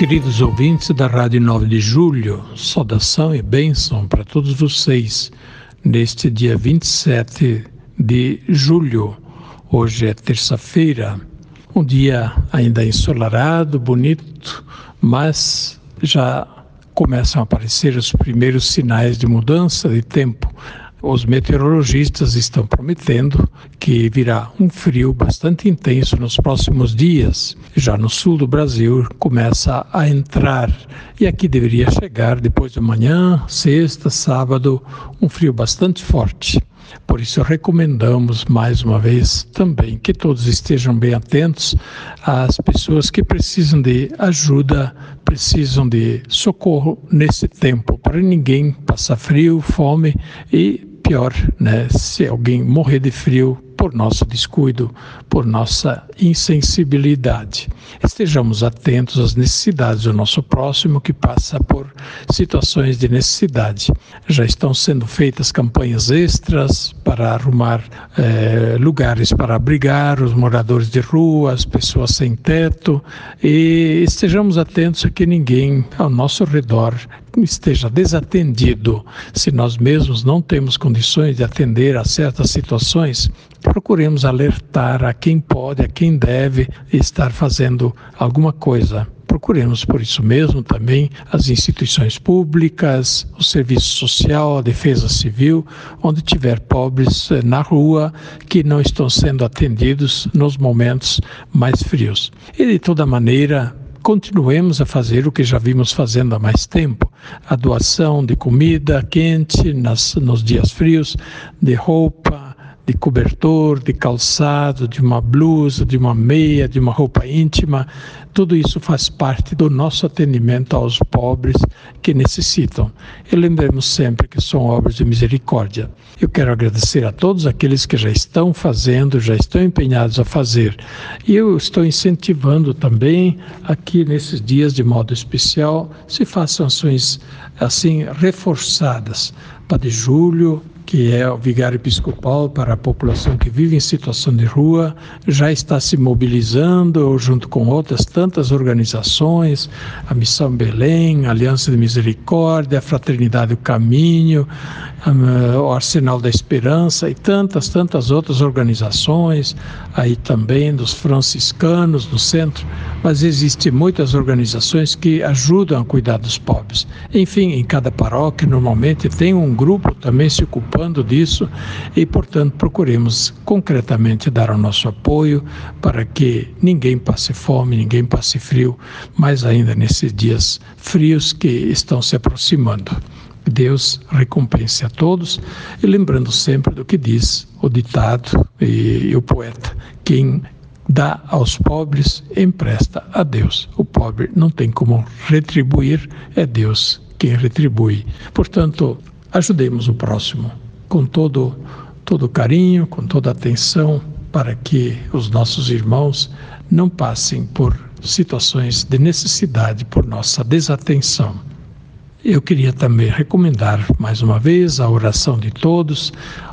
Queridos ouvintes da Rádio 9 de Julho, saudação e bênção para todos vocês neste dia 27 de julho. Hoje é terça-feira, um dia ainda ensolarado, bonito, mas já começam a aparecer os primeiros sinais de mudança de tempo. Os meteorologistas estão prometendo que virá um frio bastante intenso nos próximos dias. Já no sul do Brasil começa a entrar e aqui deveria chegar depois de amanhã, sexta, sábado, um frio bastante forte. Por isso, recomendamos mais uma vez também que todos estejam bem atentos às pessoas que precisam de ajuda, precisam de socorro nesse tempo, para ninguém passar frio, fome e pior, né, se alguém morrer de frio por nosso descuido, por nossa insensibilidade. Estejamos atentos às necessidades do nosso próximo que passa por situações de necessidade. Já estão sendo feitas campanhas extras para arrumar eh, lugares para abrigar os moradores de rua, as pessoas sem teto, e estejamos atentos a que ninguém ao nosso redor esteja desatendido. Se nós mesmos não temos condições de atender a certas situações, procuremos alertar a quem pode, a quem deve estar fazendo alguma coisa procuremos por isso mesmo também as instituições públicas, o serviço social, a defesa civil, onde tiver pobres eh, na rua que não estão sendo atendidos nos momentos mais frios. E de toda maneira, continuemos a fazer o que já vimos fazendo há mais tempo: a doação de comida quente nas, nos dias frios, de roupa, de cobertor, de calçado, de uma blusa, de uma meia, de uma roupa íntima. Tudo isso faz parte do nosso atendimento aos pobres que necessitam. E lembremos sempre que são obras de misericórdia. Eu quero agradecer a todos aqueles que já estão fazendo, já estão empenhados a fazer. E eu estou incentivando também aqui nesses dias de modo especial se façam ações assim reforçadas para de julho, que é o vigário episcopal para a população que vive em situação de rua, já está se mobilizando junto com outras tantas organizações, a Missão Belém, a Aliança de Misericórdia, a Fraternidade do Caminho, o Arsenal da Esperança e tantas, tantas outras organizações, aí também dos franciscanos no centro, mas existem muitas organizações que ajudam a cuidar dos pobres. Enfim, em cada paróquia normalmente tem um grupo também se ocupando disso e, portanto, procuremos concretamente dar o nosso apoio para que ninguém passe fome, ninguém passe frio, mais ainda nesses dias frios que estão se aproximando. Deus recompense a todos, e lembrando sempre do que diz o ditado e, e o poeta: quem dá aos pobres, empresta a Deus. O pobre não tem como retribuir, é Deus quem retribui. Portanto, ajudemos o próximo com todo todo carinho, com toda atenção, para que os nossos irmãos não passem por situações de necessidade por nossa desatenção. Eu queria também recomendar mais uma vez a oração de todos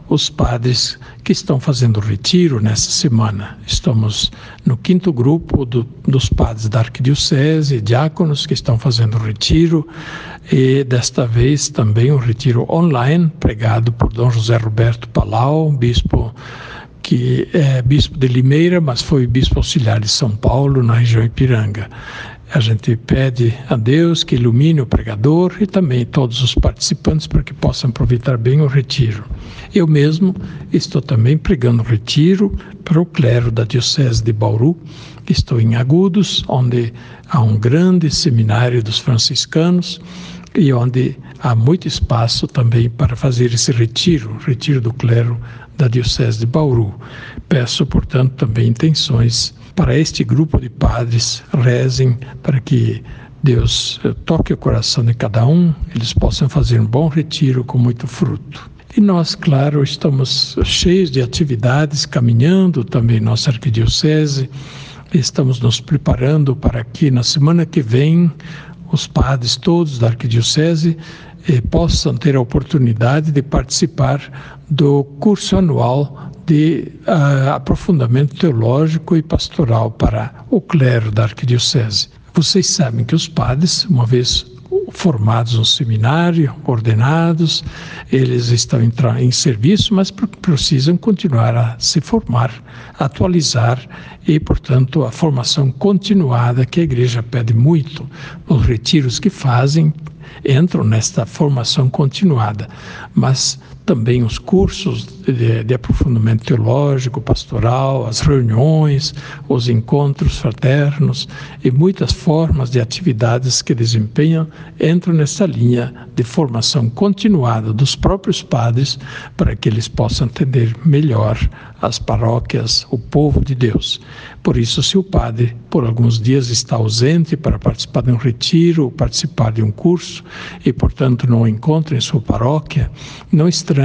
os padres que estão fazendo retiro nessa semana. Estamos no quinto grupo do, dos padres da Arquidiocese, diáconos que estão fazendo retiro, e desta vez também um retiro online, pregado por Dom José Roberto Palau, bispo que é bispo de Limeira, mas foi bispo auxiliar de São Paulo, na região Ipiranga. A gente pede a Deus que ilumine o pregador e também todos os participantes para que possam aproveitar bem o retiro. Eu mesmo estou também pregando retiro para o clero da Diocese de Bauru. Estou em Agudos, onde há um grande seminário dos franciscanos e onde há muito espaço também para fazer esse retiro, retiro do clero da Diocese de Bauru. Peço, portanto, também intenções para este grupo de padres, rezem para que Deus eh, toque o coração de cada um, eles possam fazer um bom retiro com muito fruto. E nós, claro, estamos cheios de atividades, caminhando também nossa arquidiocese, estamos nos preparando para que na semana que vem os padres todos da arquidiocese eh, possam ter a oportunidade de participar do curso anual de uh, aprofundamento teológico e pastoral para o clero da arquidiocese. Vocês sabem que os padres, uma vez formados no seminário, ordenados, eles estão em, em serviço, mas precisam continuar a se formar, atualizar e, portanto, a formação continuada que a igreja pede muito. Os retiros que fazem entram nesta formação continuada, mas também os cursos de, de, aprofundamento teológico, pastoral, as reuniões, os encontros fraternos e muitas formas de atividades que desempenham entram nessa linha de formação continuada dos próprios padres para que eles possam atender melhor as paróquias, o povo de Deus. Por isso, se o padre por alguns dias está ausente para participar de um retiro participar de um curso e, portanto, não encontra em sua paróquia, não estranhe,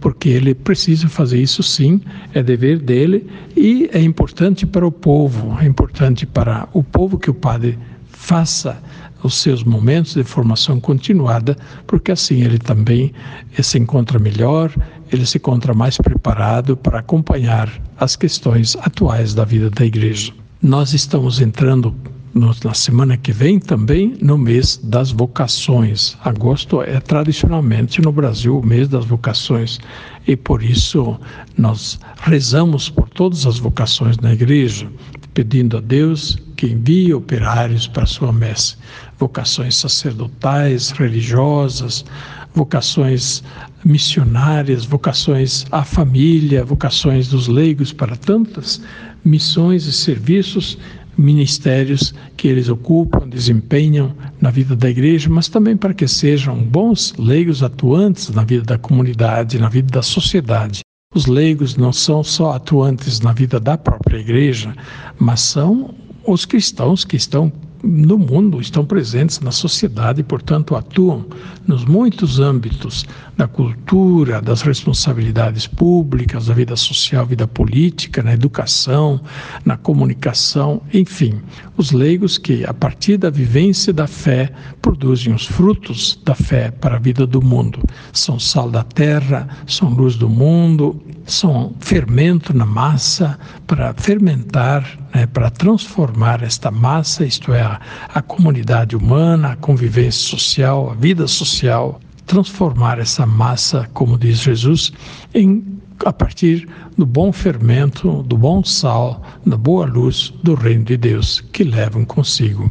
porque ele precisa fazer isso sim, é dever dele e é importante para o povo, é importante para o povo que o padre faça os seus momentos de formação continuada, porque assim ele também se encontra melhor, ele se encontra mais preparado para acompanhar as questões atuais da vida da igreja. Nós estamos entrando na semana que vem também no mês das vocações. Agosto é tradicionalmente no Brasil o mês das vocações e por isso nós rezamos por todas as vocações na igreja, pedindo a Deus que envie operários para a sua messe, vocações sacerdotais, religiosas, vocações missionárias, vocações à família, vocações dos leigos para tantas missões e serviços, ministérios que eles ocupam, desempenham na vida da igreja, mas também para que sejam bons leigos atuantes na vida da comunidade, na vida da sociedade. Os leigos não são só atuantes na vida da própria igreja, mas são os cristãos que estão no mundo, estão presentes na sociedade e, portanto, atuam nos muitos âmbitos da cultura, das responsabilidades públicas, da vida social, vida política, na educação, na comunicação, enfim, os leigos que, a partir da vivência da fé, produzem os frutos da fé para a vida do mundo. São sal da terra, são luz do mundo, são fermento na massa para fermentar, né, para transformar esta massa, isto é, a, a comunidade humana, a convivência social, a vida social, transformar essa massa, como diz Jesus, em a partir do bom fermento, do bom sal, da boa luz do reino de Deus que levam consigo.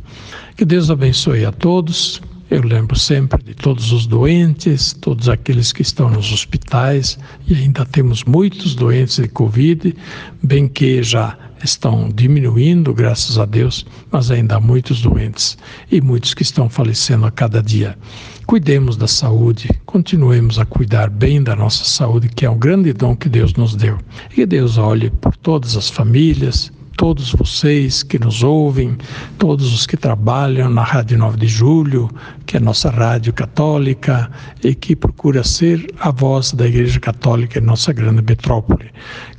Que Deus abençoe a todos. Eu lembro sempre de todos os doentes, todos aqueles que estão nos hospitais, e ainda temos muitos doentes de Covid, bem que já estão diminuindo, graças a Deus, mas ainda há muitos doentes e muitos que estão falecendo a cada dia. Cuidemos da saúde, continuemos a cuidar bem da nossa saúde, que é um grande dom que Deus nos deu. E que Deus olhe por todas as famílias, todos vocês que nos ouvem, todos os que trabalham na Rádio 9 de Julho, que é nossa rádio católica e que procura ser a voz da Igreja Católica em nossa grande metrópole.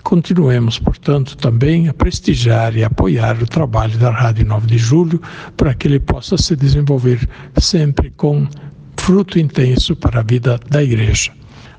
Continuemos, portanto, também a prestigiar e apoiar o trabalho da Rádio 9 de Julho para que ele possa se desenvolver sempre com fruto intenso para a vida da Igreja.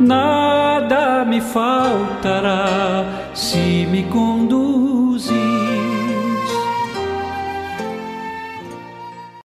nada me faltará se me conduz